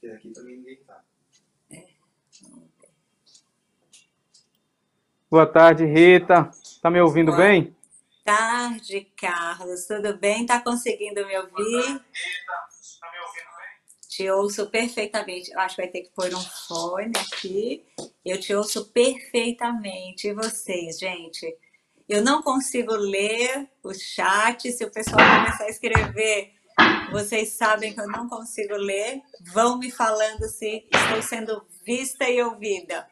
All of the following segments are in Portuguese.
Porque aqui também ninguém tá. Boa tarde, Rita. Tá me ouvindo Boa bem? tarde, Carlos. Tudo bem? Tá conseguindo me ouvir? Te ouço perfeitamente. Eu acho que vai ter que pôr um fone aqui. Eu te ouço perfeitamente. E vocês, gente? Eu não consigo ler o chat. Se o pessoal começar a escrever, vocês sabem que eu não consigo ler. Vão me falando se estou sendo vista e ouvida.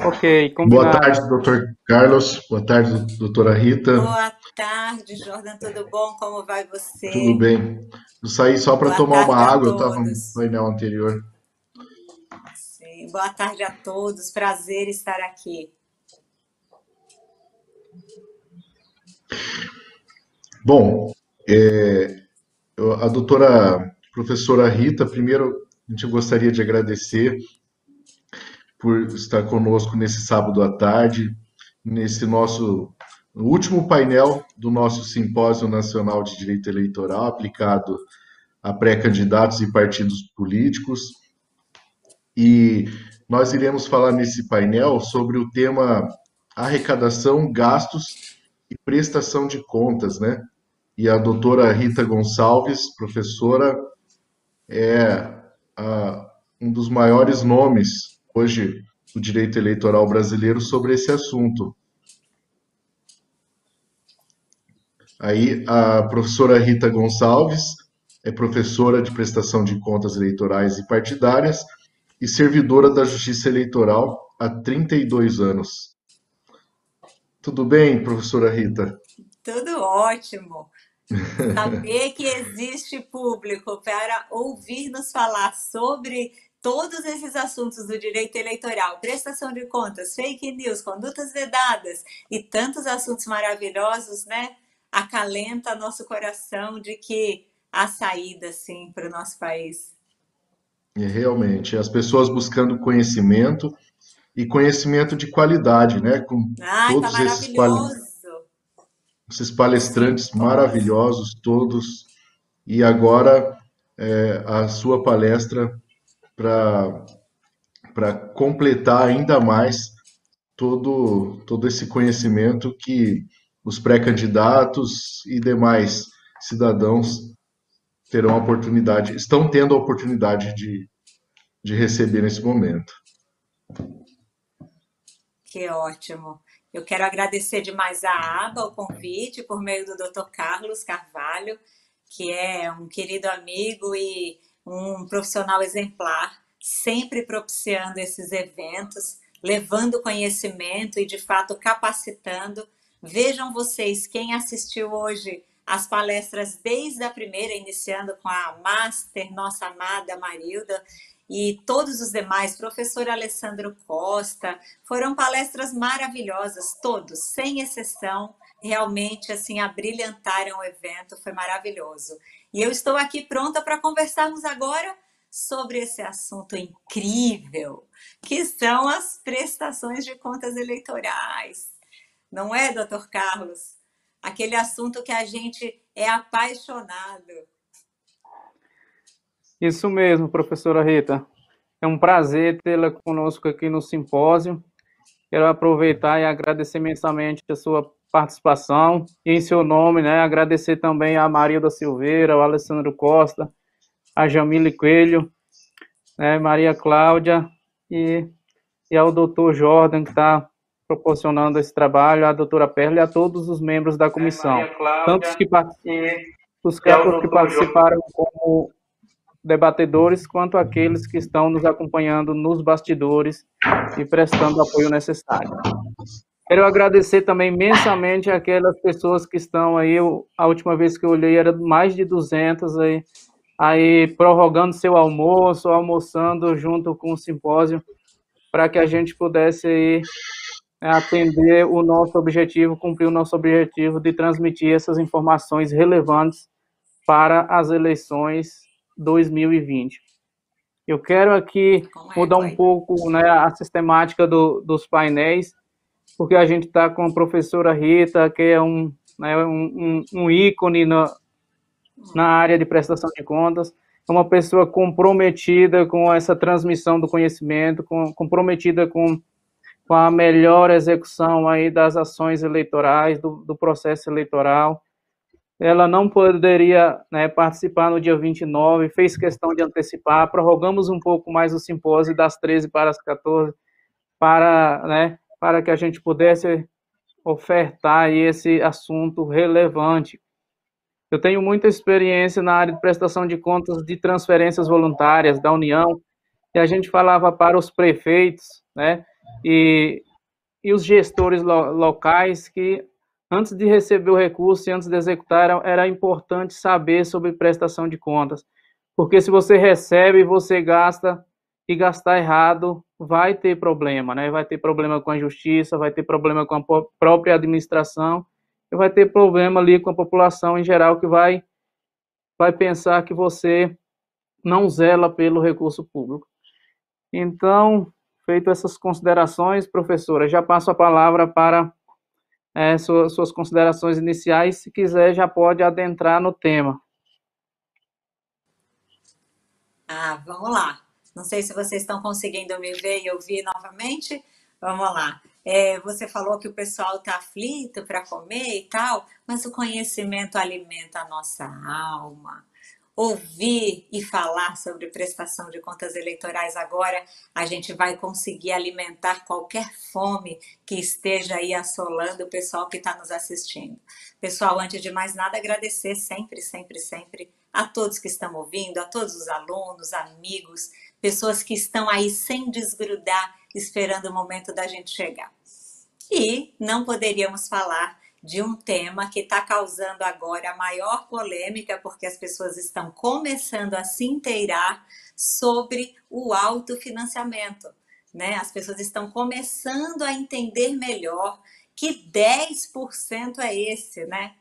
Ok, Boa combinado. tarde, doutor Carlos. Boa tarde, doutora Rita. Boa tarde, Jordan. Tudo bom? Como vai Tudo você? bem? Eu saí só para Boa tomar uma água, eu estava no painel anterior. Sim, boa tarde a todos. Prazer estar aqui. Bom, é, a doutora professora Rita, primeiro a gente gostaria de agradecer por estar conosco nesse sábado à tarde, nesse nosso no último painel do nosso Simpósio Nacional de Direito Eleitoral aplicado a pré-candidatos e partidos políticos. E nós iremos falar nesse painel sobre o tema arrecadação, gastos e prestação de contas, né? E a doutora Rita Gonçalves, professora, é ah, um dos maiores nomes hoje do direito eleitoral brasileiro sobre esse assunto. Aí a professora Rita Gonçalves é professora de prestação de contas eleitorais e partidárias e servidora da Justiça Eleitoral há 32 anos. Tudo bem, professora Rita? Tudo ótimo. Saber que existe público para ouvir nos falar sobre todos esses assuntos do direito eleitoral, prestação de contas, fake news, condutas vedadas e tantos assuntos maravilhosos, né? Acalenta nosso coração de que há saída, sim, para o nosso país. É, realmente, as pessoas buscando conhecimento e conhecimento de qualidade, né? Com Ai, tá todos esses, pal- esses palestrantes maravilhosos todos. E agora é, a sua palestra para para completar ainda mais todo todo esse conhecimento que os pré-candidatos e demais cidadãos terão a oportunidade, estão tendo a oportunidade de, de receber nesse momento. Que ótimo. Eu quero agradecer demais a ABA, o convite, por meio do Dr. Carlos Carvalho, que é um querido amigo e um profissional exemplar, sempre propiciando esses eventos, levando conhecimento e, de fato, capacitando. Vejam vocês, quem assistiu hoje as palestras desde a primeira, iniciando com a Master, nossa amada Marilda, e todos os demais, professor Alessandro Costa, foram palestras maravilhosas, todos, sem exceção, realmente assim abrilhantaram o evento, foi maravilhoso. E eu estou aqui pronta para conversarmos agora sobre esse assunto incrível, que são as prestações de contas eleitorais. Não é, doutor Carlos? Aquele assunto que a gente é apaixonado. Isso mesmo, professora Rita. É um prazer tê-la conosco aqui no simpósio. Quero aproveitar e agradecer imensamente a sua participação e em seu nome, né, agradecer também a Maria da Silveira, ao Alessandro Costa, a Jamile Coelho, né, Maria Cláudia e, e ao doutor Jordan, que está proporcionando esse trabalho, a doutora Perla e a todos os membros da comissão, tantos que, os campos que participaram como debatedores, quanto aqueles que estão nos acompanhando nos bastidores e prestando o apoio necessário. Quero agradecer também imensamente aquelas pessoas que estão aí, a última vez que eu olhei era mais de 200 aí, aí prorrogando seu almoço, almoçando junto com o simpósio, para que a gente pudesse aí atender o nosso objetivo, cumprir o nosso objetivo de transmitir essas informações relevantes para as eleições 2020. Eu quero aqui é, mudar um pai? pouco né, a sistemática do, dos painéis, porque a gente está com a professora Rita, que é um, né, um, um, um ícone no, na área de prestação de contas, é uma pessoa comprometida com essa transmissão do conhecimento, com, comprometida com, com a melhor execução aí das ações eleitorais, do, do processo eleitoral. Ela não poderia né, participar no dia 29, fez questão de antecipar, prorrogamos um pouco mais o simpósio das 13 para as 14, para, né, para que a gente pudesse ofertar esse assunto relevante. Eu tenho muita experiência na área de prestação de contas de transferências voluntárias da União, e a gente falava para os prefeitos, né, e, e os gestores lo, locais que antes de receber o recurso e antes de executar, era, importante saber sobre prestação de contas. Porque se você recebe, você gasta e gastar errado, vai ter problema, né? Vai ter problema com a justiça, vai ter problema com a própria administração e vai ter problema ali com a população em geral que vai vai pensar que você não zela pelo recurso público. Então, feito essas considerações, professora, já passo a palavra para é, suas, suas considerações iniciais. Se quiser, já pode adentrar no tema. Ah, vamos lá. Não sei se vocês estão conseguindo me ver e ouvir novamente. Vamos lá. É, você falou que o pessoal está aflito para comer e tal, mas o conhecimento alimenta a nossa alma. Ouvir e falar sobre prestação de contas eleitorais agora, a gente vai conseguir alimentar qualquer fome que esteja aí assolando o pessoal que está nos assistindo. Pessoal, antes de mais nada, agradecer sempre, sempre, sempre a todos que estão ouvindo, a todos os alunos, amigos, pessoas que estão aí sem desgrudar, esperando o momento da gente chegar. E não poderíamos falar de um tema que está causando agora a maior polêmica, porque as pessoas estão começando a se inteirar sobre o autofinanciamento. Né? As pessoas estão começando a entender melhor que 10% é esse, né?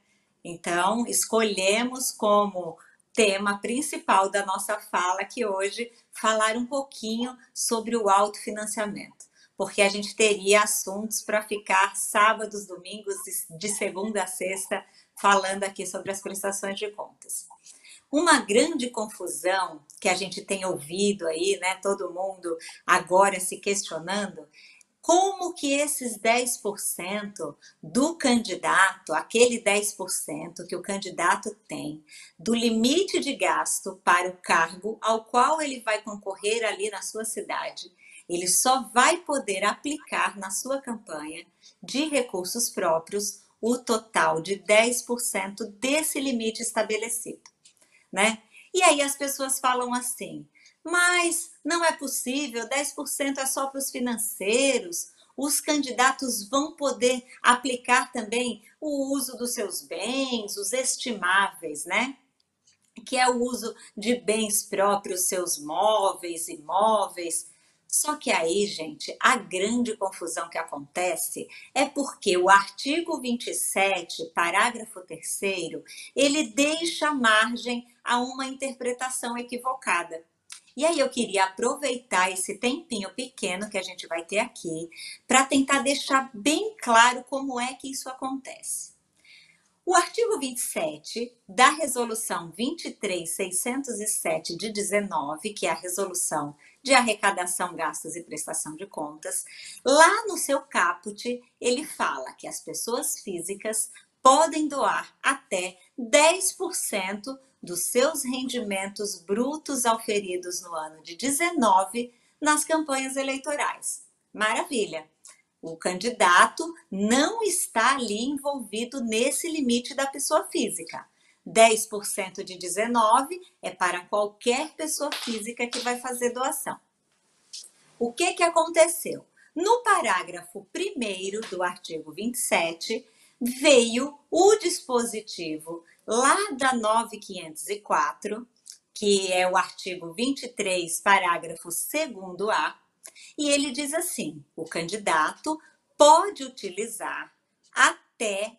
Então, escolhemos como tema principal da nossa fala aqui hoje falar um pouquinho sobre o autofinanciamento, porque a gente teria assuntos para ficar sábados, domingos, de segunda a sexta, falando aqui sobre as prestações de contas. Uma grande confusão que a gente tem ouvido aí, né, todo mundo agora se questionando, como que esses 10% do candidato, aquele 10% que o candidato tem do limite de gasto para o cargo ao qual ele vai concorrer ali na sua cidade, ele só vai poder aplicar na sua campanha de recursos próprios o total de 10% desse limite estabelecido, né? E aí as pessoas falam assim: mas não é possível, 10% é só para os financeiros. Os candidatos vão poder aplicar também o uso dos seus bens, os estimáveis, né? Que é o uso de bens próprios, seus móveis, imóveis. Só que aí, gente, a grande confusão que acontece é porque o artigo 27, parágrafo 3 ele deixa margem a uma interpretação equivocada. E aí eu queria aproveitar esse tempinho pequeno que a gente vai ter aqui para tentar deixar bem claro como é que isso acontece. O artigo 27 da resolução 23607 de 19, que é a resolução de arrecadação, gastos e prestação de contas, lá no seu caput, ele fala que as pessoas físicas podem doar até 10% dos seus rendimentos brutos auferidos no ano de 19 nas campanhas eleitorais. Maravilha! O candidato não está ali envolvido nesse limite da pessoa física. 10% de 19 é para qualquer pessoa física que vai fazer doação. O que, que aconteceu? No parágrafo 1 do artigo 27, veio o dispositivo lá da 9504, que é o artigo 23, parágrafo 2a, e ele diz assim: o candidato pode utilizar até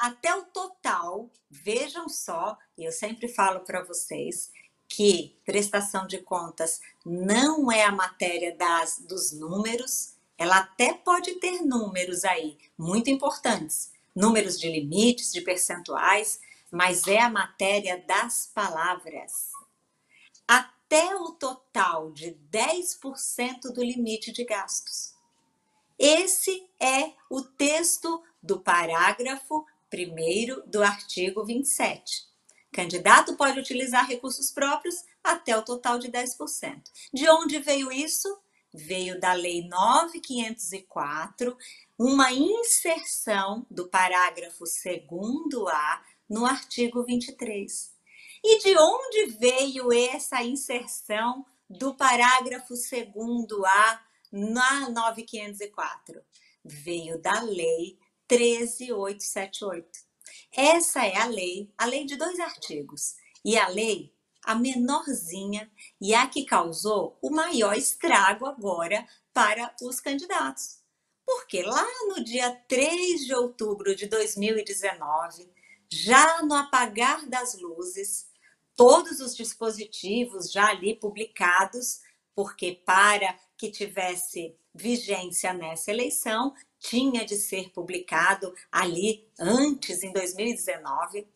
até o total, vejam só, eu sempre falo para vocês que prestação de contas não é a matéria das, dos números, ela até pode ter números aí muito importantes, números de limites, de percentuais, mas é a matéria das palavras. Até o total de 10% do limite de gastos. Esse é o texto do parágrafo 1 do artigo 27. Candidato pode utilizar recursos próprios até o total de 10%. De onde veio isso? Veio da Lei 9504, uma inserção do parágrafo 2A no artigo 23. E de onde veio essa inserção do parágrafo 2A na 9504? Veio da Lei 13878. Essa é a lei, a lei de dois artigos. E a lei, a menorzinha e a que causou o maior estrago agora para os candidatos. Porque lá no dia 3 de outubro de 2019, já no apagar das luzes, todos os dispositivos já ali publicados, porque para que tivesse vigência nessa eleição, tinha de ser publicado ali antes, em 2019,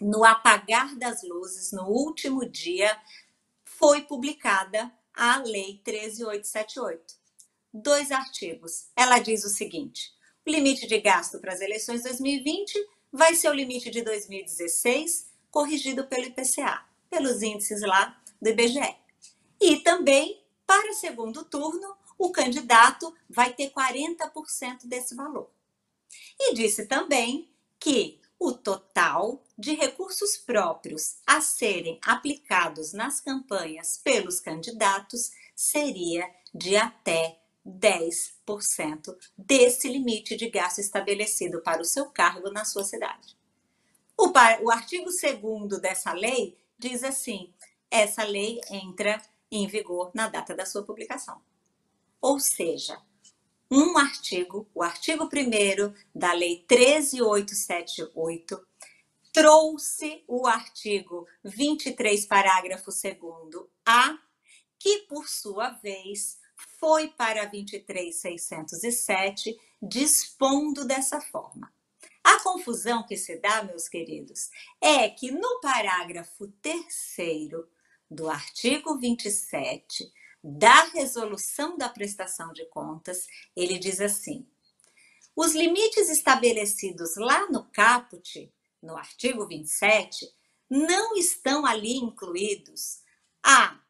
no apagar das luzes, no último dia, foi publicada a Lei 13878. Dois artigos. Ela diz o seguinte: o limite de gasto para as eleições 2020 vai ser o limite de 2016, corrigido pelo IPCA, pelos índices lá do IBGE. E também, para segundo turno, o candidato vai ter 40% desse valor. E disse também que o total de recursos próprios a serem aplicados nas campanhas pelos candidatos seria de até 10% desse limite de gasto estabelecido para o seu cargo na sua cidade. O, o artigo 2 dessa lei diz assim: essa lei entra em vigor na data da sua publicação. Ou seja, um artigo, o artigo 1 da Lei 13878, trouxe o artigo 23, parágrafo 2A, que, por sua vez, foi para 23607, dispondo dessa forma. A confusão que se dá, meus queridos, é que no parágrafo 3 do artigo 27 da resolução da prestação de contas, ele diz assim: os limites estabelecidos lá no caput, no artigo 27, não estão ali incluídos a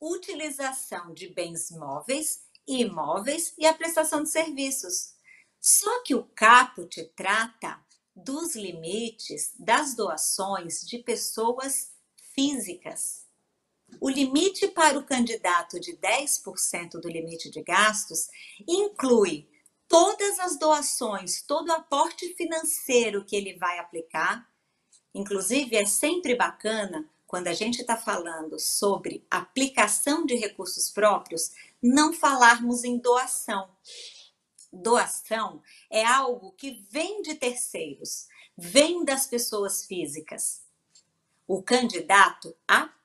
utilização de bens móveis e imóveis e a prestação de serviços. Só que o caput trata dos limites das doações de pessoas físicas. O limite para o candidato de 10% do limite de gastos inclui todas as doações, todo o aporte financeiro que ele vai aplicar. Inclusive, é sempre bacana, quando a gente está falando sobre aplicação de recursos próprios, não falarmos em doação. Doação é algo que vem de terceiros, vem das pessoas físicas. O candidato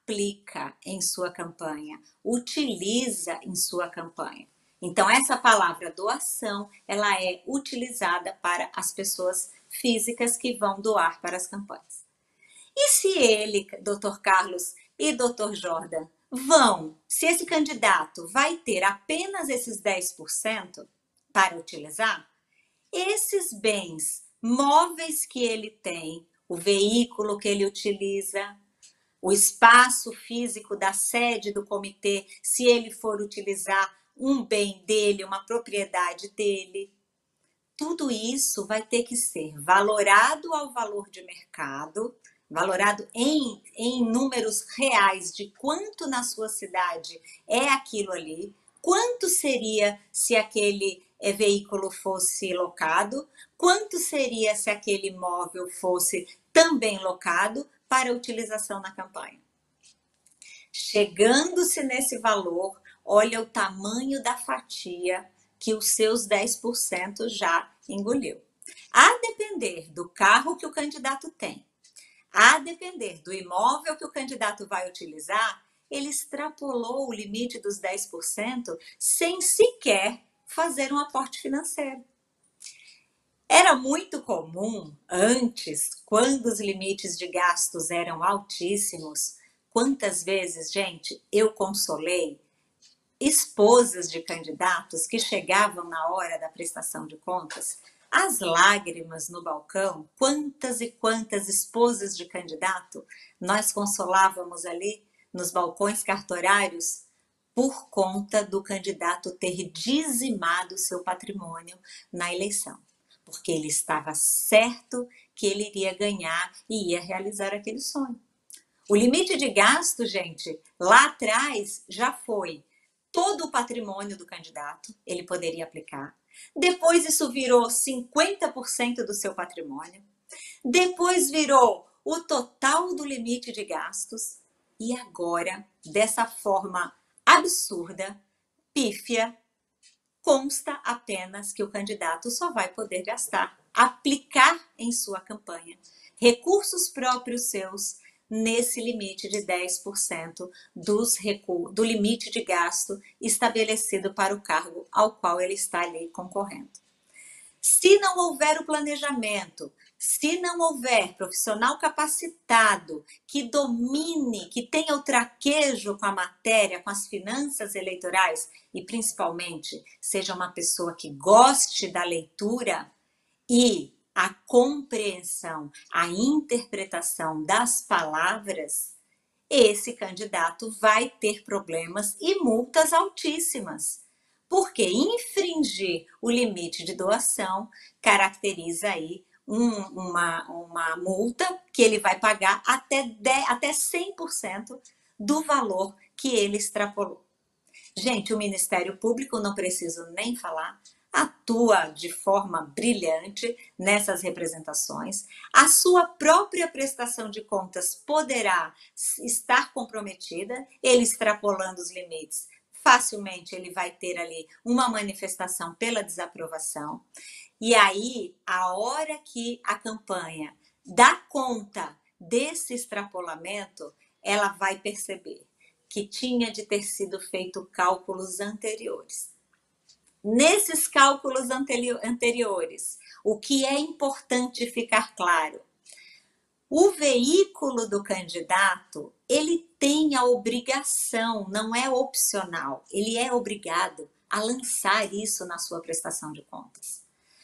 aplica em sua campanha, utiliza em sua campanha. Então essa palavra doação, ela é utilizada para as pessoas físicas que vão doar para as campanhas. E se ele, Dr. Carlos e Dr. Jordan, vão, se esse candidato vai ter apenas esses 10% para utilizar, esses bens móveis que ele tem, o veículo que ele utiliza, o espaço físico da sede do comitê, se ele for utilizar um bem dele, uma propriedade dele. Tudo isso vai ter que ser valorado ao valor de mercado, valorado em, em números reais de quanto na sua cidade é aquilo ali, quanto seria se aquele é, veículo fosse locado, quanto seria se aquele imóvel fosse também locado, para utilização na campanha. Chegando-se nesse valor, olha o tamanho da fatia que os seus 10% já engoliu. A depender do carro que o candidato tem, a depender do imóvel que o candidato vai utilizar, ele extrapolou o limite dos 10% sem sequer fazer um aporte financeiro. Era muito comum antes, quando os limites de gastos eram altíssimos, quantas vezes, gente, eu consolei esposas de candidatos que chegavam na hora da prestação de contas, as lágrimas no balcão, quantas e quantas esposas de candidato nós consolávamos ali nos balcões cartorários por conta do candidato ter dizimado seu patrimônio na eleição, porque ele estava certo que ele iria ganhar e ia realizar aquele sonho. O limite de gasto, gente, lá atrás já foi todo o patrimônio do candidato, ele poderia aplicar. Depois isso virou 50% do seu patrimônio. Depois virou o total do limite de gastos. E agora, dessa forma absurda, pífia, consta apenas que o candidato só vai poder gastar, aplicar em sua campanha recursos próprios seus nesse limite de 10% dos do limite de gasto estabelecido para o cargo ao qual ele está ali concorrendo. Se não houver o planejamento, se não houver profissional capacitado que domine, que tenha o traquejo com a matéria, com as finanças eleitorais e principalmente seja uma pessoa que goste da leitura e a compreensão, a interpretação das palavras, esse candidato vai ter problemas e multas altíssimas. Porque infringir o limite de doação caracteriza aí um, uma, uma multa que ele vai pagar até, 10, até 100% do valor que ele extrapolou. Gente, o Ministério Público, não preciso nem falar, atua de forma brilhante nessas representações. A sua própria prestação de contas poderá estar comprometida, ele extrapolando os limites. Facilmente ele vai ter ali uma manifestação pela desaprovação. E aí, a hora que a campanha dá conta desse extrapolamento, ela vai perceber que tinha de ter sido feito cálculos anteriores Nesses cálculos anteriores, o que é importante ficar claro? O veículo do candidato, ele tem a obrigação, não é opcional, ele é obrigado a lançar isso na sua prestação de contas.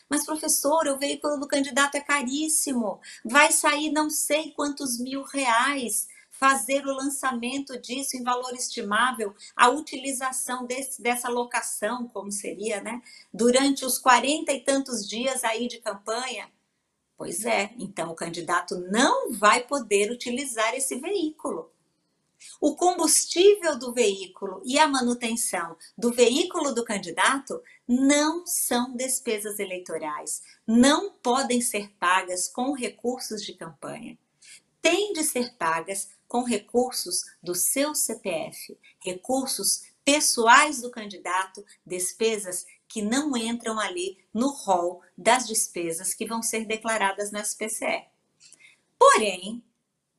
Mas, professor, o veículo do candidato é caríssimo, vai sair não sei quantos mil reais fazer o lançamento disso em valor estimável, a utilização desse, dessa locação, como seria, né? Durante os quarenta e tantos dias aí de campanha. Pois é, então o candidato não vai poder utilizar esse veículo. O combustível do veículo e a manutenção do veículo do candidato não são despesas eleitorais, não podem ser pagas com recursos de campanha. Têm de ser pagas com recursos do seu CPF, recursos pessoais do candidato, despesas que não entram ali no rol das despesas que vão ser declaradas no SPCE. Porém,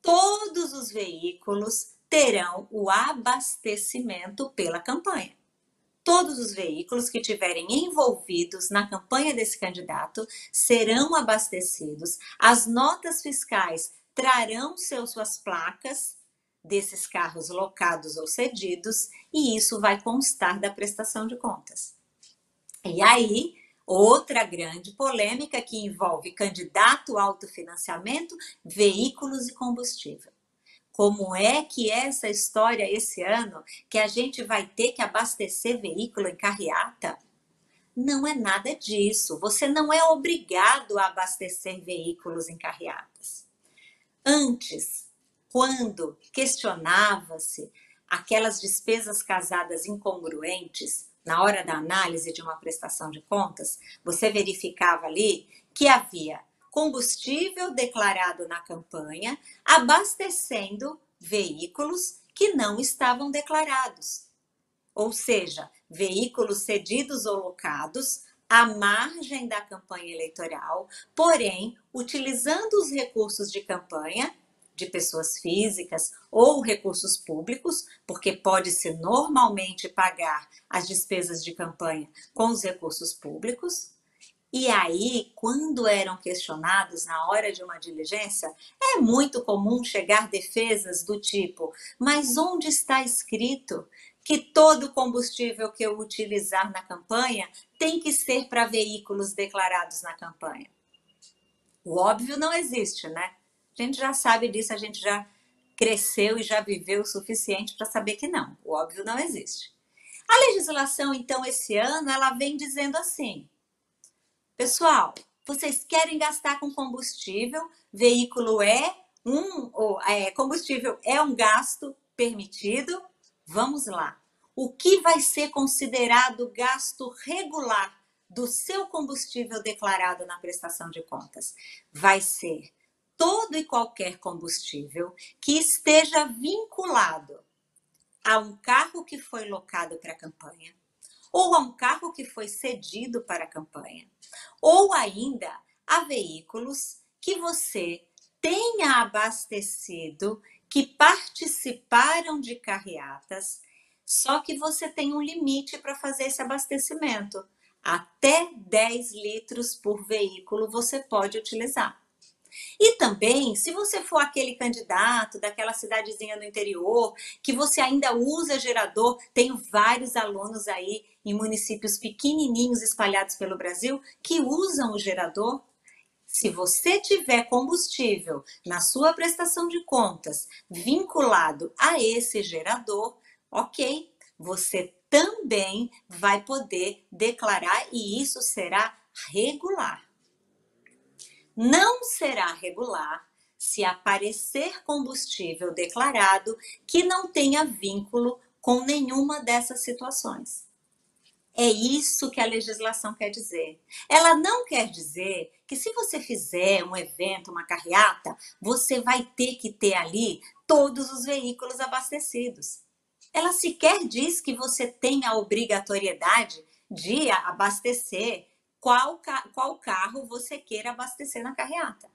todos os veículos terão o abastecimento pela campanha. Todos os veículos que tiverem envolvidos na campanha desse candidato serão abastecidos. As notas fiscais trarão seus, suas placas desses carros locados ou cedidos e isso vai constar da prestação de contas. E aí, outra grande polêmica que envolve candidato autofinanciamento, veículos e combustível. Como é que é essa história esse ano que a gente vai ter que abastecer veículo em carreata? Não é nada disso. Você não é obrigado a abastecer veículos em carreatas. Antes, quando questionava-se aquelas despesas casadas incongruentes, na hora da análise de uma prestação de contas, você verificava ali que havia combustível declarado na campanha abastecendo veículos que não estavam declarados. Ou seja, veículos cedidos ou locados à margem da campanha eleitoral, porém, utilizando os recursos de campanha de pessoas físicas ou recursos públicos, porque pode-se normalmente pagar as despesas de campanha com os recursos públicos, E aí, quando eram questionados na hora de uma diligência, é muito comum chegar defesas do tipo: mas onde está escrito que todo combustível que eu utilizar na campanha tem que ser para veículos declarados na campanha? O óbvio não existe, né? A gente já sabe disso, a gente já cresceu e já viveu o suficiente para saber que não. O óbvio não existe. A legislação, então, esse ano, ela vem dizendo assim: Pessoal, vocês querem gastar com combustível? Veículo é um, ou, é, combustível é um gasto permitido? Vamos lá. O que vai ser considerado gasto regular do seu combustível declarado na prestação de contas? Vai ser todo e qualquer combustível que esteja vinculado a um carro que foi locado para a campanha, ou a um carro que foi cedido para a campanha, ou ainda a veículos que você tenha abastecido que participaram de carreatas, só que você tem um limite para fazer esse abastecimento. Até 10 litros por veículo você pode utilizar. E também, se você for aquele candidato daquela cidadezinha no interior, que você ainda usa gerador, tenho vários alunos aí em municípios pequenininhos espalhados pelo Brasil que usam o gerador. Se você tiver combustível na sua prestação de contas vinculado a esse gerador, ok, você também vai poder declarar e isso será regular não será regular se aparecer combustível declarado que não tenha vínculo com nenhuma dessas situações. É isso que a legislação quer dizer. Ela não quer dizer que se você fizer um evento, uma carreata, você vai ter que ter ali todos os veículos abastecidos. Ela sequer diz que você tem a obrigatoriedade de abastecer qual, qual carro você queira abastecer na carreata.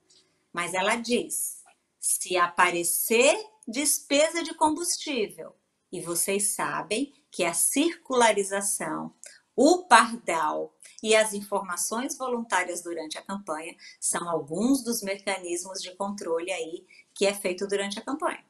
Mas ela diz: se aparecer despesa de combustível, e vocês sabem que a circularização, o pardal e as informações voluntárias durante a campanha são alguns dos mecanismos de controle aí que é feito durante a campanha,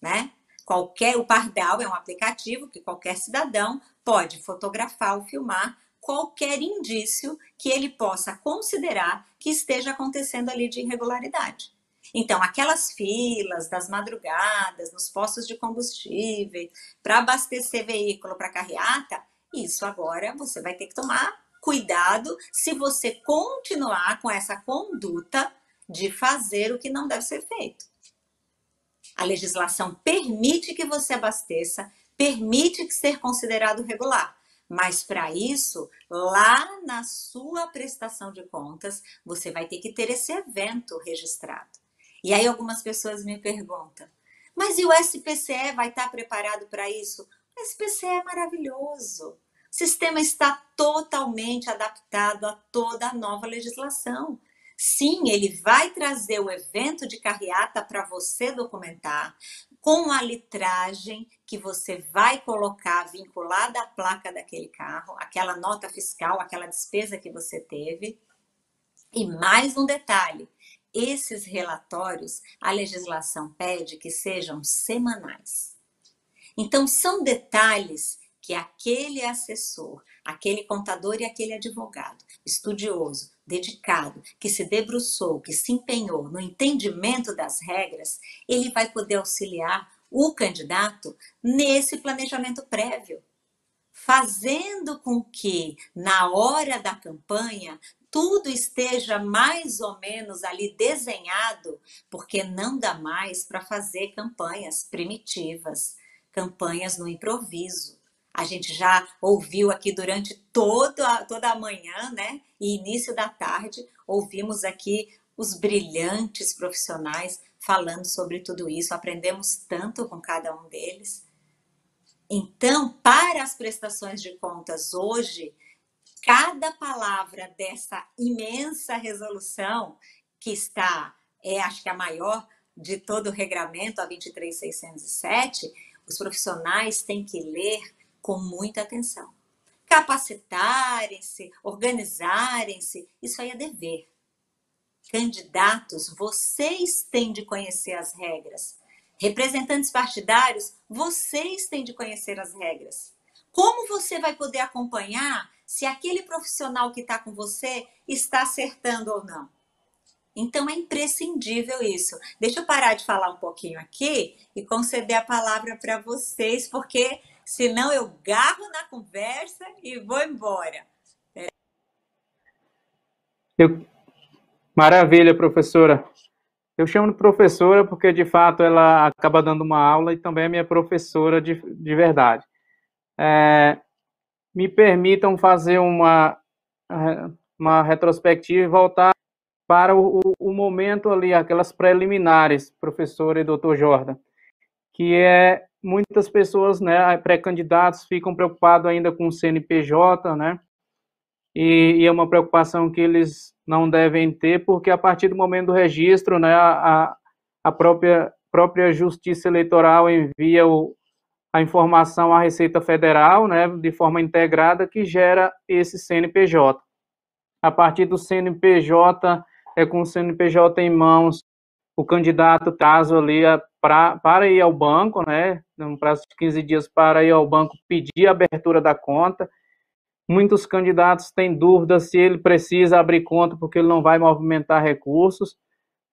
né? Qualquer o pardal é um aplicativo que qualquer cidadão pode fotografar ou filmar qualquer indício que ele possa considerar que esteja acontecendo ali de irregularidade. Então, aquelas filas das madrugadas, nos postos de combustível, para abastecer veículo para carreata, isso agora você vai ter que tomar cuidado se você continuar com essa conduta de fazer o que não deve ser feito. A legislação permite que você abasteça, permite que ser considerado regular, mas para isso, lá na sua prestação de contas, você vai ter que ter esse evento registrado. E aí algumas pessoas me perguntam: mas e o SPCE vai estar preparado para isso? O SPCE é maravilhoso. O sistema está totalmente adaptado a toda a nova legislação. Sim, ele vai trazer o evento de carreata para você documentar, com a litragem que você vai colocar vinculada à placa daquele carro, aquela nota fiscal, aquela despesa que você teve. E mais um detalhe: esses relatórios, a legislação pede que sejam semanais. Então, são detalhes que aquele assessor, aquele contador e aquele advogado estudioso, dedicado, que se debruçou, que se empenhou no entendimento das regras, ele vai poder auxiliar o candidato nesse planejamento prévio, fazendo com que na hora da campanha tudo esteja mais ou menos ali desenhado, porque não dá mais para fazer campanhas primitivas, campanhas no improviso. A gente já ouviu aqui durante toda, toda a manhã, né? E início da tarde, ouvimos aqui os brilhantes profissionais falando sobre tudo isso, aprendemos tanto com cada um deles. Então, para as prestações de contas hoje, cada palavra dessa imensa resolução, que está, é acho que a maior de todo o regramento, a 23607, os profissionais têm que ler com muita atenção. capacitarem-se, organizarem-se. Isso aí é dever. Candidatos, vocês têm de conhecer as regras. Representantes partidários, vocês têm de conhecer as regras. Como você vai poder acompanhar se aquele profissional que está com você está acertando ou não? Então é imprescindível isso. Deixa eu parar de falar um pouquinho aqui e conceder a palavra para vocês, porque senão eu garro na conversa e vou embora. Eu... Maravilha, professora. Eu chamo de professora porque, de fato, ela acaba dando uma aula e também é minha professora de, de verdade. É, me permitam fazer uma, uma retrospectiva e voltar para o, o momento ali, aquelas preliminares, professor e doutor Jordan, que é muitas pessoas, né, pré-candidatos ficam preocupados ainda com o CNPJ, né, e, e, é uma preocupação que eles não devem ter, porque a partir do momento do registro, né, a, a própria, própria Justiça Eleitoral envia o, a informação à Receita Federal, né, de forma integrada, que gera esse CNPJ. A partir do CNPJ, é com o CNPJ em mãos, o candidato caso ali pra, para ir ao banco, né, num prazo de 15 dias para ir ao banco pedir a abertura da conta. Muitos candidatos têm dúvida se ele precisa abrir conta porque ele não vai movimentar recursos,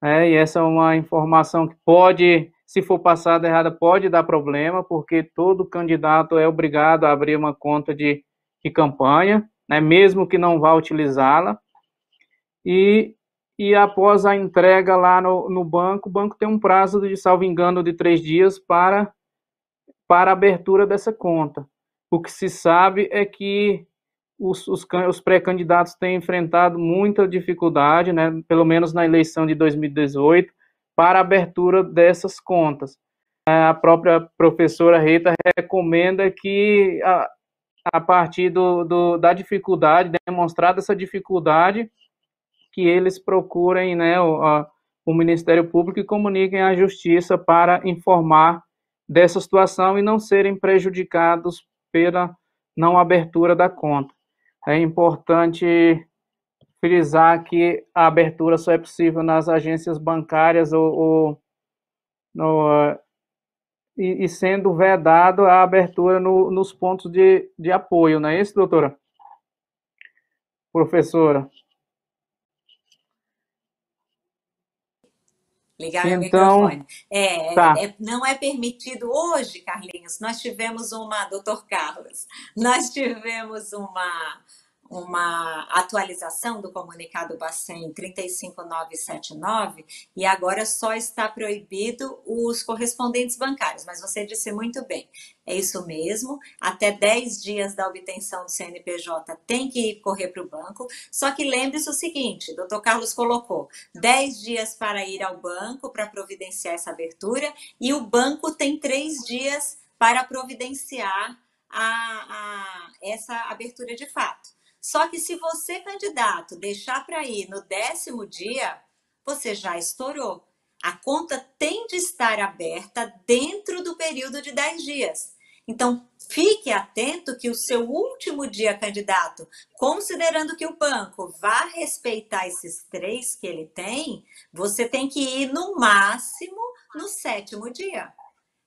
né, e essa é uma informação que pode, se for passada errada, pode dar problema, porque todo candidato é obrigado a abrir uma conta de, de campanha, né, mesmo que não vá utilizá-la. E e após a entrega lá no, no banco, o banco tem um prazo de, salvo engano, de três dias para, para a abertura dessa conta. O que se sabe é que os, os, os pré-candidatos têm enfrentado muita dificuldade, né, pelo menos na eleição de 2018, para a abertura dessas contas. A própria professora Rita recomenda que, a, a partir do, do, da dificuldade, demonstrada essa dificuldade, que eles procurem né, o, a, o Ministério Público e comuniquem à Justiça para informar dessa situação e não serem prejudicados pela não abertura da conta. É importante frisar que a abertura só é possível nas agências bancárias ou, ou no, e, e, sendo vedado a abertura no, nos pontos de, de apoio, não é isso, doutora? Professora. Ligar então, o microfone. É, tá. é, não é permitido hoje, Carlinhos. Nós tivemos uma, doutor Carlos, nós tivemos uma uma atualização do comunicado Bacen 35979 e agora só está proibido os correspondentes bancários, mas você disse muito bem, é isso mesmo, até 10 dias da obtenção do CNPJ tem que correr para o banco, só que lembre-se o seguinte, doutor Carlos colocou, 10 dias para ir ao banco para providenciar essa abertura e o banco tem 3 dias para providenciar a, a, essa abertura de fato. Só que se você, candidato, deixar para ir no décimo dia, você já estourou. A conta tem de estar aberta dentro do período de 10 dias. Então, fique atento que o seu último dia, candidato, considerando que o banco vá respeitar esses três que ele tem, você tem que ir no máximo no sétimo dia.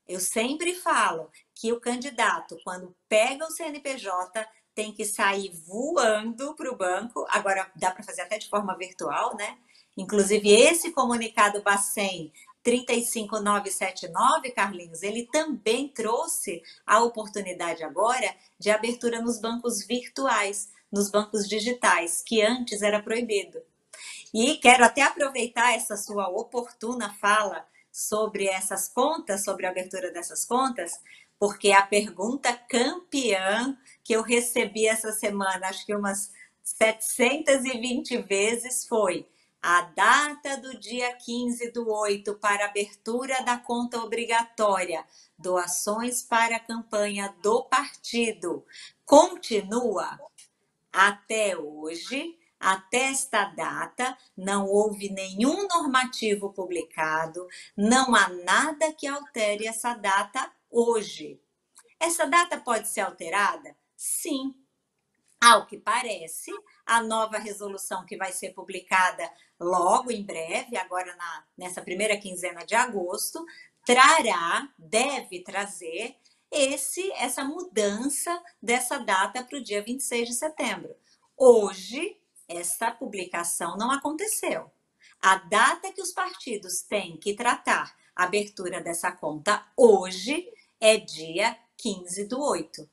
Eu sempre falo que o candidato, quando pega o CNPJ, tem que sair voando para o banco. Agora dá para fazer até de forma virtual, né? Inclusive, esse comunicado Bacen 35979, Carlinhos, ele também trouxe a oportunidade agora de abertura nos bancos virtuais, nos bancos digitais, que antes era proibido. E quero até aproveitar essa sua oportuna fala sobre essas contas, sobre a abertura dessas contas, porque a pergunta campeã que eu recebi essa semana, acho que umas 720 vezes, foi a data do dia 15 do 8 para abertura da conta obrigatória, doações para a campanha do partido, continua? Até hoje, até esta data, não houve nenhum normativo publicado, não há nada que altere essa data hoje. Essa data pode ser alterada? Sim. Ao que parece, a nova resolução que vai ser publicada logo em breve, agora na, nessa primeira quinzena de agosto, trará, deve trazer esse essa mudança dessa data para o dia 26 de setembro. Hoje, essa publicação não aconteceu. A data que os partidos têm que tratar a abertura dessa conta hoje é dia 15 do 8.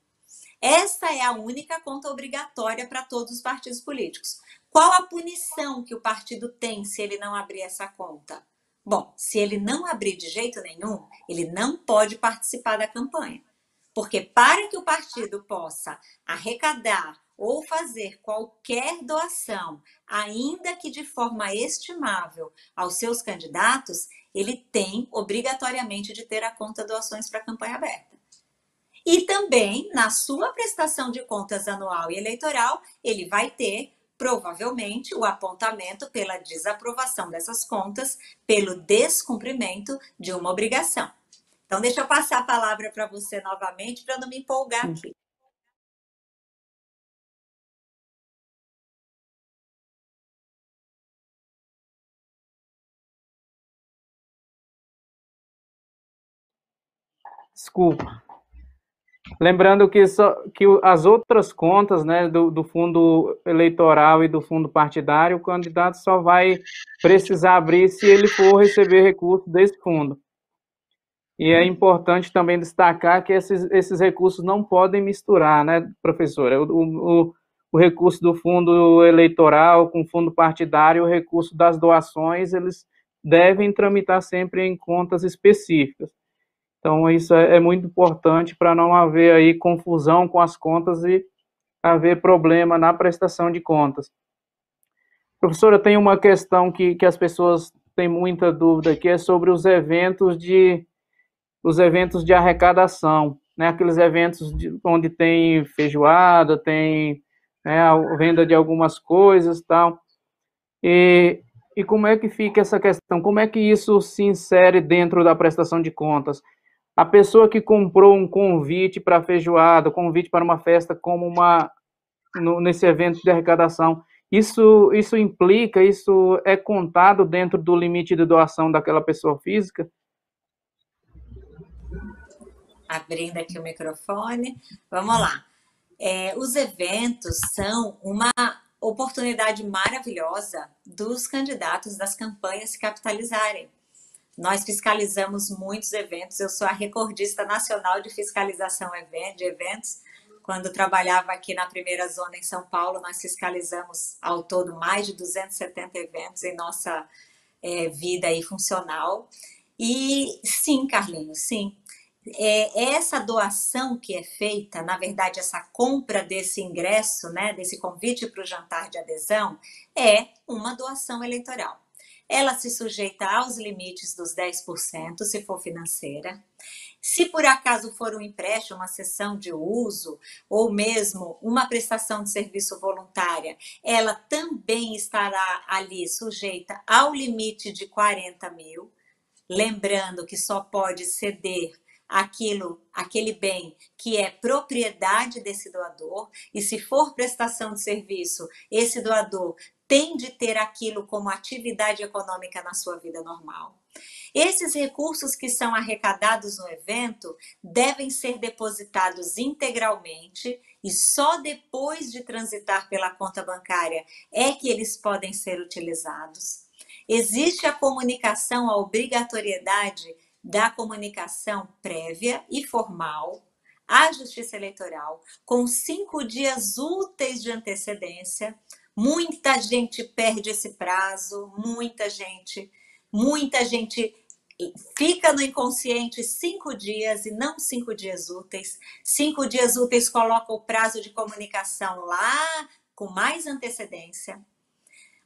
Essa é a única conta obrigatória para todos os partidos políticos. Qual a punição que o partido tem se ele não abrir essa conta? Bom, se ele não abrir de jeito nenhum, ele não pode participar da campanha. Porque para que o partido possa arrecadar ou fazer qualquer doação, ainda que de forma estimável, aos seus candidatos, ele tem obrigatoriamente de ter a conta doações para a campanha aberta. E também, na sua prestação de contas anual e eleitoral, ele vai ter provavelmente o apontamento pela desaprovação dessas contas, pelo descumprimento de uma obrigação. Então, deixa eu passar a palavra para você novamente, para não me empolgar aqui. Desculpa. Lembrando que, só, que as outras contas né, do, do, fundo eleitoral e do fundo partidário, o candidato só vai precisar abrir se ele for receber recurso desse fundo. E é importante também destacar que esses, esses recursos não podem misturar, né, professora? O, o, o recurso do fundo eleitoral com o fundo partidário, o recurso das doações, eles devem tramitar sempre em contas específicas. Então, isso é, é muito importante para não haver aí confusão com as contas e haver problema na prestação de contas. Professora, tem uma questão que, que as pessoas têm muita dúvida aqui, é sobre os eventos de os eventos de arrecadação, né? Aqueles eventos de, onde tem feijoada, tem né, a venda de algumas coisas, tal. E, e como é que fica essa questão? Como é que isso se insere dentro da prestação de contas? A pessoa que comprou um convite para feijoada, convite para uma festa como uma no, nesse evento de arrecadação, isso isso implica, isso é contado dentro do limite de doação daquela pessoa física? Abrindo aqui o microfone, vamos lá. É, os eventos são uma oportunidade maravilhosa dos candidatos das campanhas se capitalizarem. Nós fiscalizamos muitos eventos. Eu sou a recordista nacional de fiscalização de eventos. Quando trabalhava aqui na primeira zona em São Paulo, nós fiscalizamos ao todo mais de 270 eventos em nossa é, vida aí funcional. E sim, Carlinhos, sim. É, essa doação que é feita, na verdade, essa compra desse ingresso, né, desse convite para o jantar de adesão, é uma doação eleitoral ela se sujeita aos limites dos 10%, se for financeira. Se por acaso for um empréstimo, uma sessão de uso, ou mesmo uma prestação de serviço voluntária, ela também estará ali sujeita ao limite de 40 mil. Lembrando que só pode ceder aquilo, aquele bem que é propriedade desse doador, e se for prestação de serviço, esse doador tem de ter aquilo como atividade econômica na sua vida normal. Esses recursos que são arrecadados no evento devem ser depositados integralmente e só depois de transitar pela conta bancária é que eles podem ser utilizados. Existe a comunicação, a obrigatoriedade da comunicação prévia e formal à Justiça Eleitoral, com cinco dias úteis de antecedência, Muita gente perde esse prazo, muita gente, muita gente fica no inconsciente cinco dias e não cinco dias úteis. Cinco dias úteis coloca o prazo de comunicação lá com mais antecedência.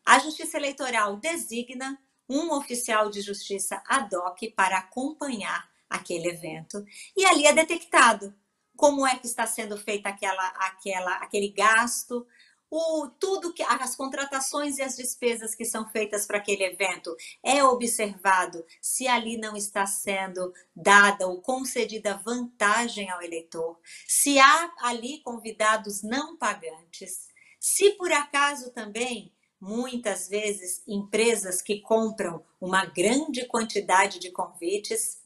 A Justiça Eleitoral designa um oficial de justiça ad hoc para acompanhar aquele evento e ali é detectado como é que está sendo feita aquela, aquela, aquele gasto, o tudo que as contratações e as despesas que são feitas para aquele evento é observado se ali não está sendo dada ou concedida vantagem ao eleitor, se há ali convidados não pagantes, se por acaso também muitas vezes empresas que compram uma grande quantidade de convites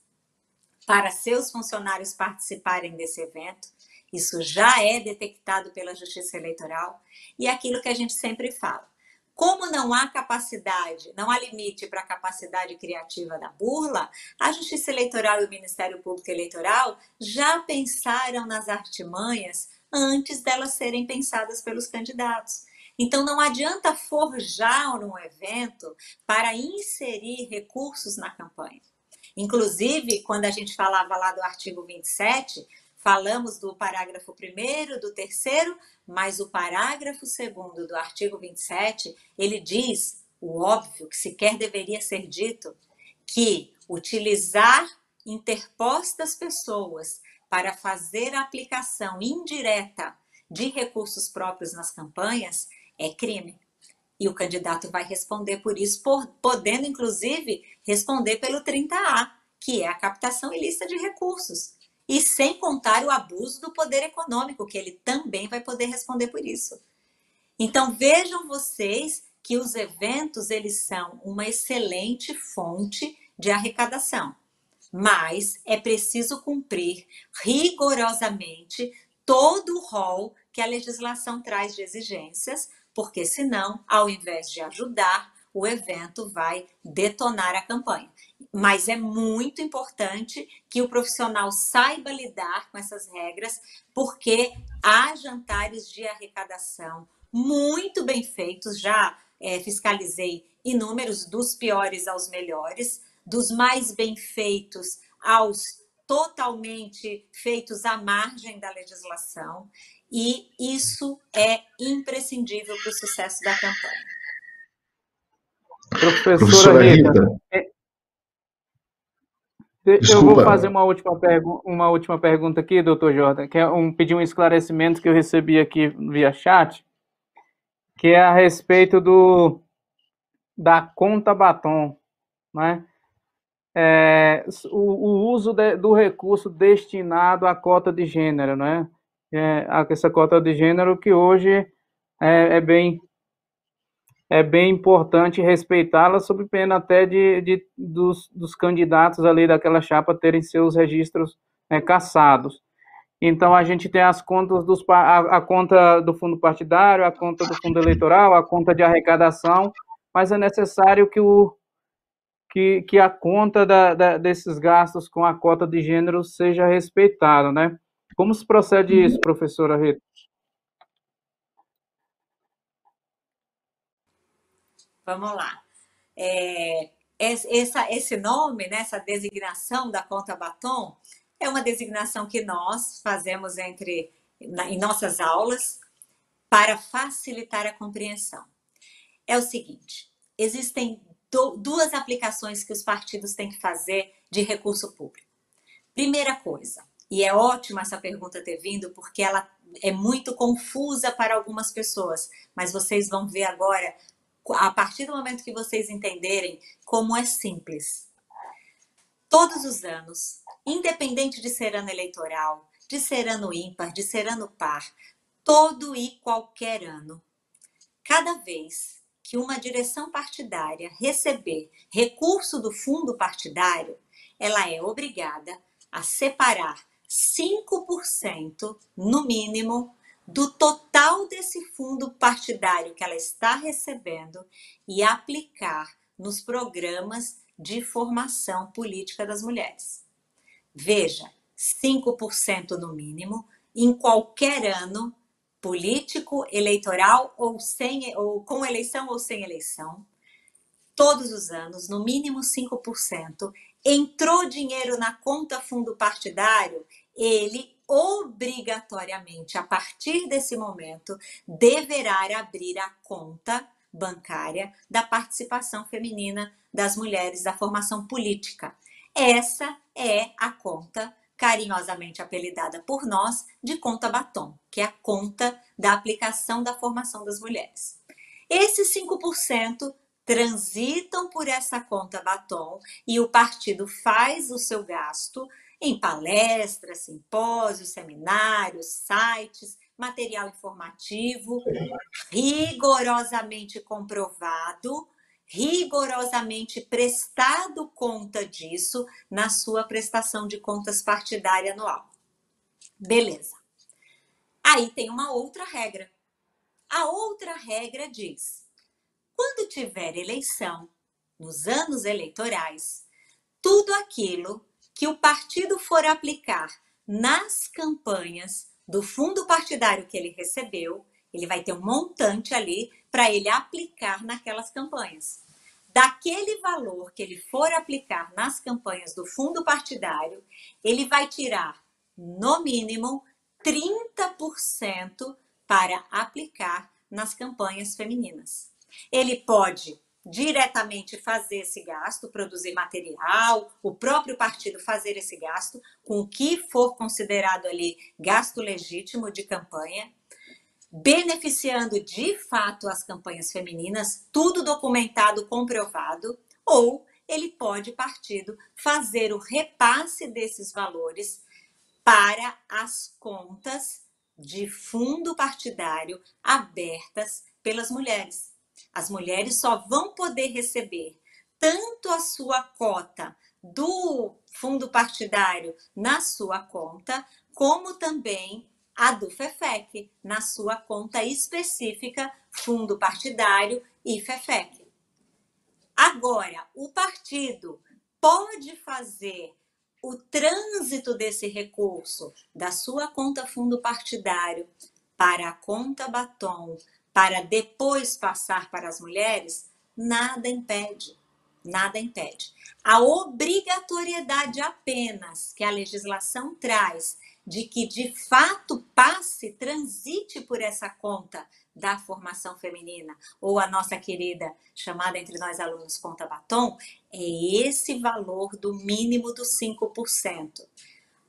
para seus funcionários participarem desse evento, isso já é detectado pela Justiça Eleitoral e é aquilo que a gente sempre fala. Como não há capacidade, não há limite para a capacidade criativa da burla, a Justiça Eleitoral e o Ministério Público Eleitoral já pensaram nas artimanhas antes delas serem pensadas pelos candidatos. Então não adianta forjar um evento para inserir recursos na campanha. Inclusive, quando a gente falava lá do artigo 27, Falamos do parágrafo 1 do terceiro, mas o parágrafo 2 do artigo 27, ele diz o óbvio que sequer deveria ser dito, que utilizar interpostas pessoas para fazer a aplicação indireta de recursos próprios nas campanhas é crime. E o candidato vai responder por isso, por, podendo inclusive responder pelo 30A, que é a captação ilícita de recursos. E sem contar o abuso do poder econômico, que ele também vai poder responder por isso. Então vejam vocês que os eventos eles são uma excelente fonte de arrecadação, mas é preciso cumprir rigorosamente todo o rol que a legislação traz de exigências, porque senão, ao invés de ajudar, o evento vai detonar a campanha. Mas é muito importante que o profissional saiba lidar com essas regras, porque há jantares de arrecadação muito bem feitos, já é, fiscalizei inúmeros, dos piores aos melhores, dos mais bem feitos aos totalmente feitos à margem da legislação, e isso é imprescindível para o sucesso da campanha. Professora, Professora Rita, Rita. É, eu vou fazer uma última, uma última pergunta aqui, doutor Jordan, que é um, pedir um esclarecimento que eu recebi aqui via chat, que é a respeito do da conta batom, né? É, o, o, uso de, do recurso destinado à cota de gênero, né? É, essa cota de gênero que hoje é, é bem é bem importante respeitá-la, sob pena até de, de dos, dos, candidatos ali daquela chapa terem seus registros né, caçados. Então a gente tem as contas dos a, a, conta do fundo partidário, a conta do fundo eleitoral, a conta de arrecadação, mas é necessário que o que, que a conta da, da, desses gastos com a cota de gênero seja respeitada, né? Como se procede isso, professora Rita? Vamos lá. É, essa, esse nome, né, essa designação da conta batom, é uma designação que nós fazemos entre na, em nossas aulas para facilitar a compreensão. É o seguinte: existem do, duas aplicações que os partidos têm que fazer de recurso público. Primeira coisa, e é ótima essa pergunta ter vindo, porque ela é muito confusa para algumas pessoas, mas vocês vão ver agora a partir do momento que vocês entenderem como é simples. Todos os anos, independente de ser ano eleitoral, de ser ano ímpar, de ser ano par, todo e qualquer ano, cada vez que uma direção partidária receber recurso do fundo partidário, ela é obrigada a separar 5% no mínimo do total desse fundo partidário que ela está recebendo e aplicar nos programas de formação política das mulheres. Veja, 5% no mínimo em qualquer ano político, eleitoral ou sem ou com eleição ou sem eleição. Todos os anos, no mínimo 5%, entrou dinheiro na conta fundo partidário, ele obrigatoriamente, a partir desse momento, deverá abrir a conta bancária da participação feminina das mulheres da formação política. Essa é a conta carinhosamente apelidada por nós de conta batom, que é a conta da aplicação da formação das mulheres. Esses 5% transitam por essa conta batom e o partido faz o seu gasto em palestras, simpósios, seminários, sites, material informativo, rigorosamente comprovado, rigorosamente prestado conta disso na sua prestação de contas partidária anual. Beleza. Aí tem uma outra regra. A outra regra diz: quando tiver eleição, nos anos eleitorais, tudo aquilo que o partido for aplicar nas campanhas do fundo partidário que ele recebeu, ele vai ter um montante ali para ele aplicar naquelas campanhas. Daquele valor que ele for aplicar nas campanhas do fundo partidário, ele vai tirar, no mínimo, 30% para aplicar nas campanhas femininas. Ele pode diretamente fazer esse gasto, produzir material, o próprio partido fazer esse gasto, com o que for considerado ali gasto legítimo de campanha, beneficiando de fato as campanhas femininas, tudo documentado, comprovado, ou ele pode, partido, fazer o repasse desses valores para as contas de fundo partidário abertas pelas mulheres. As mulheres só vão poder receber tanto a sua cota do fundo partidário na sua conta, como também a do FEFEC na sua conta específica, fundo partidário e FEFEC. Agora, o partido pode fazer o trânsito desse recurso da sua conta fundo partidário para a conta batom para depois passar para as mulheres, nada impede. Nada impede. A obrigatoriedade apenas que a legislação traz de que de fato passe, transite por essa conta da formação feminina, ou a nossa querida, chamada entre nós alunos conta batom, é esse valor do mínimo dos 5%.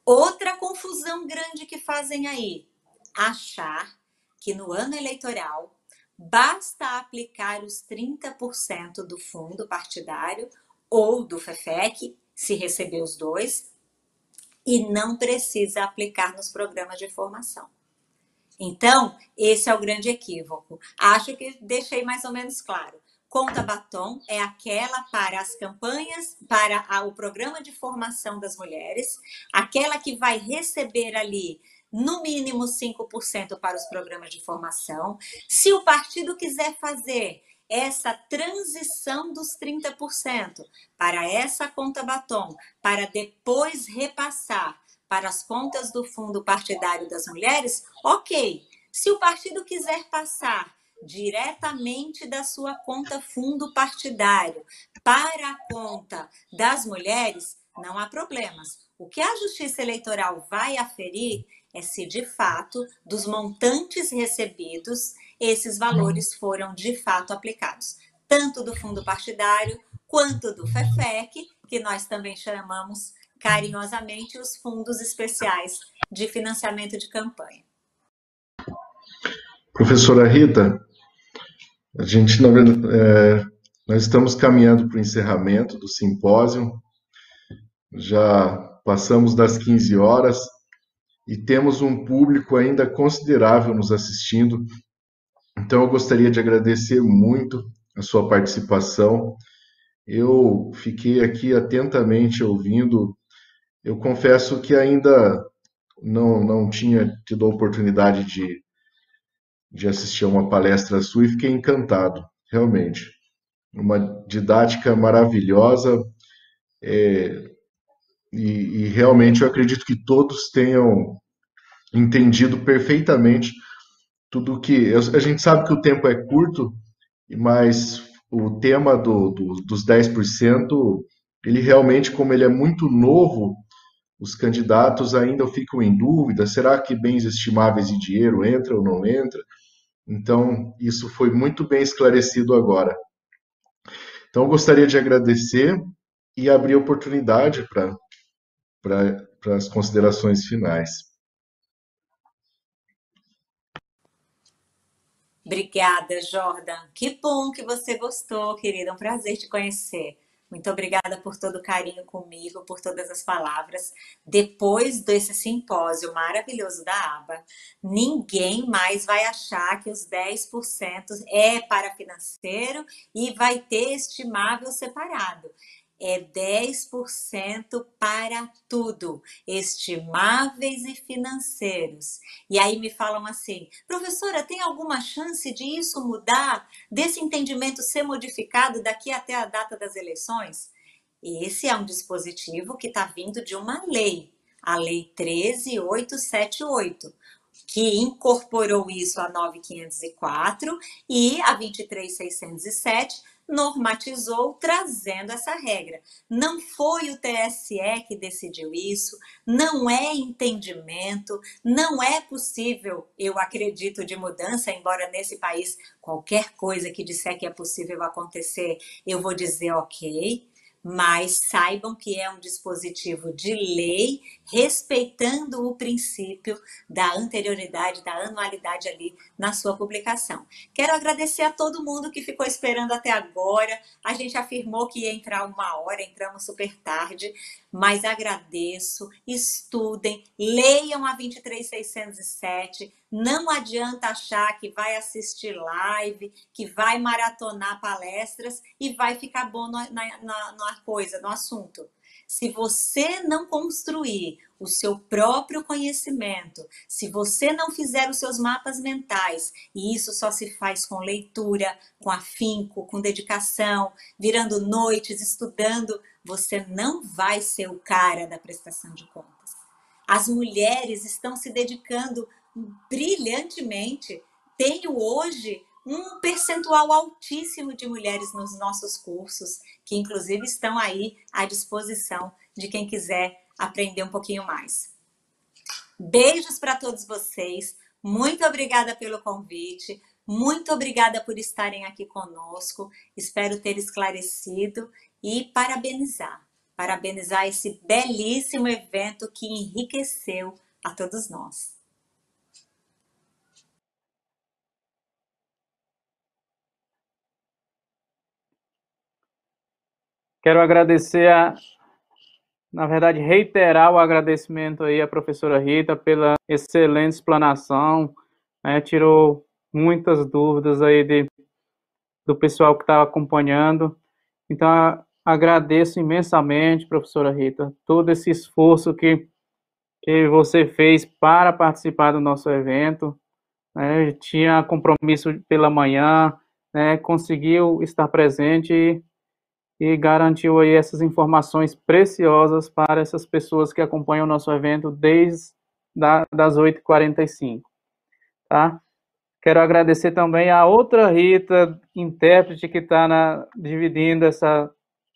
Outra confusão grande que fazem aí, achar que no ano eleitoral basta aplicar os 30% do fundo partidário ou do FEFEC, se receber os dois, e não precisa aplicar nos programas de formação. Então, esse é o grande equívoco. Acho que deixei mais ou menos claro. Conta batom é aquela para as campanhas, para o programa de formação das mulheres, aquela que vai receber ali no mínimo 5% para os programas de formação. Se o partido quiser fazer essa transição dos 30% para essa conta batom, para depois repassar para as contas do fundo partidário das mulheres, ok. Se o partido quiser passar diretamente da sua conta fundo partidário para a conta das mulheres, não há problemas. O que a Justiça Eleitoral vai aferir é se de fato, dos montantes recebidos, esses valores foram de fato aplicados, tanto do fundo partidário quanto do FEFEC, que nós também chamamos carinhosamente os fundos especiais de financiamento de campanha. Professora Rita, a gente é, nós estamos caminhando para o encerramento do simpósio, já passamos das 15 horas e temos um público ainda considerável nos assistindo. Então, eu gostaria de agradecer muito a sua participação. Eu fiquei aqui atentamente ouvindo. Eu confesso que ainda não, não tinha tido a oportunidade de, de assistir a uma palestra sua e fiquei encantado, realmente. Uma didática maravilhosa. É, e, e realmente eu acredito que todos tenham entendido perfeitamente tudo que. A gente sabe que o tempo é curto, mas o tema do, do, dos 10%, ele realmente, como ele é muito novo, os candidatos ainda ficam em dúvida: será que bens estimáveis e dinheiro entra ou não entra? Então, isso foi muito bem esclarecido agora. Então, eu gostaria de agradecer e abrir oportunidade para para as considerações finais. Obrigada, Jordan. Que bom que você gostou, querida. Um prazer te conhecer. Muito obrigada por todo o carinho comigo, por todas as palavras. Depois desse simpósio maravilhoso da ABA, ninguém mais vai achar que os 10% é para financeiro e vai ter estimável separado é 10% para tudo, estimáveis e financeiros. E aí me falam assim, professora, tem alguma chance de isso mudar, desse entendimento ser modificado daqui até a data das eleições? Esse é um dispositivo que está vindo de uma lei, a Lei 13878, que incorporou isso a 9504 e a 23607 normatizou trazendo essa regra. Não foi o TSE que decidiu isso, não é entendimento, não é possível, eu acredito, de mudança, embora nesse país qualquer coisa que disser que é possível acontecer, eu vou dizer ok mas saibam que é um dispositivo de lei, respeitando o princípio da anterioridade, da anualidade ali na sua publicação. Quero agradecer a todo mundo que ficou esperando até agora. A gente afirmou que ia entrar uma hora, entramos super tarde, mas agradeço, estudem, leiam a 23607. Não adianta achar que vai assistir live, que vai maratonar palestras e vai ficar bom na, na, na coisa, no assunto. Se você não construir o seu próprio conhecimento, se você não fizer os seus mapas mentais, e isso só se faz com leitura, com afinco, com dedicação, virando noites, estudando, você não vai ser o cara da prestação de contas. As mulheres estão se dedicando brilhantemente. Tenho hoje um percentual altíssimo de mulheres nos nossos cursos, que inclusive estão aí à disposição de quem quiser aprender um pouquinho mais. Beijos para todos vocês. Muito obrigada pelo convite. Muito obrigada por estarem aqui conosco. Espero ter esclarecido e parabenizar. Parabenizar esse belíssimo evento que enriqueceu a todos nós. Quero agradecer a, na verdade, reiterar o agradecimento aí à professora Rita pela excelente explanação, né, tirou muitas dúvidas aí de, do pessoal que estava acompanhando. Então, agradeço imensamente, professora Rita, todo esse esforço que, que você fez para participar do nosso evento. Né? Tinha compromisso pela manhã, né? conseguiu estar presente e, garantiu aí essas informações preciosas para essas pessoas que acompanham o nosso evento desde da, das 8h45. Tá? Quero agradecer também a outra Rita, intérprete, que está dividindo essa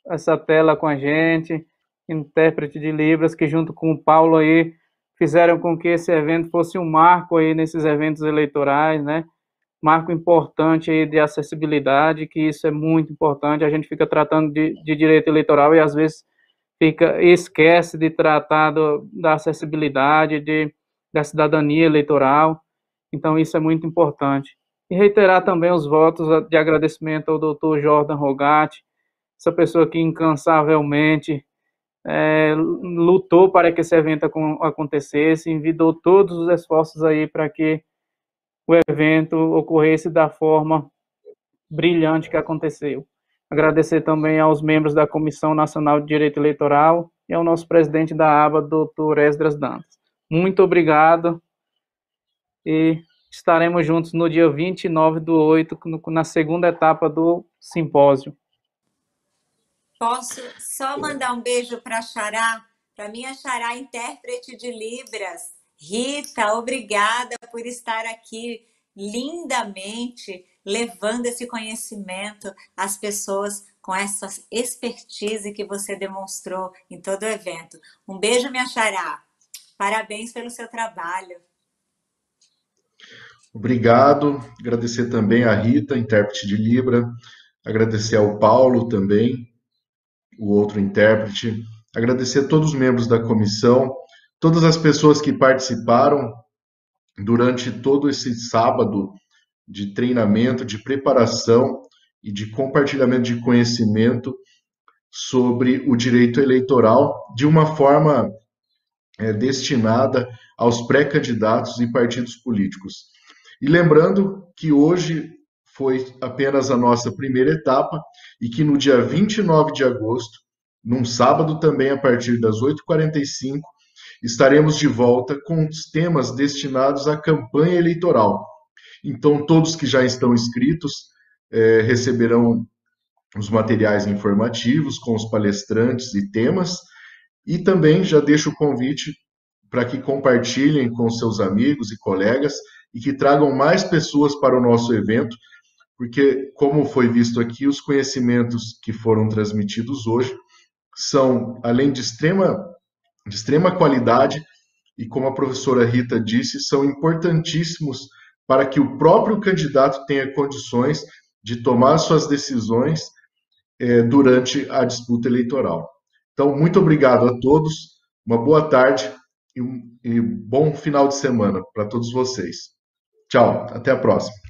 essa tela com a gente, intérprete de Libras, que junto com o Paulo aí fizeram com que esse evento fosse um marco aí nesses eventos eleitorais, né? Marco importante de acessibilidade, que isso é muito importante. A gente fica tratando de, de direito eleitoral e às vezes fica esquece de tratar do, da acessibilidade, de, da cidadania eleitoral. Então isso é muito importante. E reiterar também os votos de agradecimento ao doutor Jordan Rogatti, essa pessoa que incansavelmente é, lutou para que esse evento acontecesse, envidou todos os esforços aí para que o evento ocorresse da forma brilhante que aconteceu. Agradecer também aos membros da Comissão Nacional de Direito Eleitoral e ao nosso presidente da aba, doutor Esdras Dantas. Muito obrigado e estaremos juntos no dia 29 do 8, na segunda etapa do simpósio. Posso só mandar um beijo para a Xará, para minha Xará, intérprete de Libras. Rita, obrigada por estar aqui lindamente levando esse conhecimento às pessoas com essa expertise que você demonstrou em todo o evento. Um beijo, minha Xará. Parabéns pelo seu trabalho. Obrigado. Agradecer também a Rita, intérprete de Libra. Agradecer ao Paulo também, o outro intérprete. Agradecer a todos os membros da comissão, todas as pessoas que participaram durante todo esse sábado de treinamento, de preparação e de compartilhamento de conhecimento sobre o direito eleitoral de uma forma é, destinada aos pré-candidatos e partidos políticos. E lembrando que hoje foi apenas a nossa primeira etapa e que no dia 29 de agosto, num sábado também a partir das 8h45, estaremos de volta com os temas destinados à campanha eleitoral. Então, todos que já estão inscritos é, receberão os materiais informativos com os palestrantes e temas, e também já deixo o convite para que compartilhem com seus amigos e colegas e que tragam mais pessoas para o nosso evento, porque, como foi visto aqui, os conhecimentos que foram transmitidos hoje são, além de extrema, de extrema qualidade, e como a professora Rita disse, são importantíssimos para que o próprio candidato tenha condições de tomar suas decisões é, durante a disputa eleitoral. Então, muito obrigado a todos, uma boa tarde e um e bom final de semana para todos vocês. Tchau, até a próxima.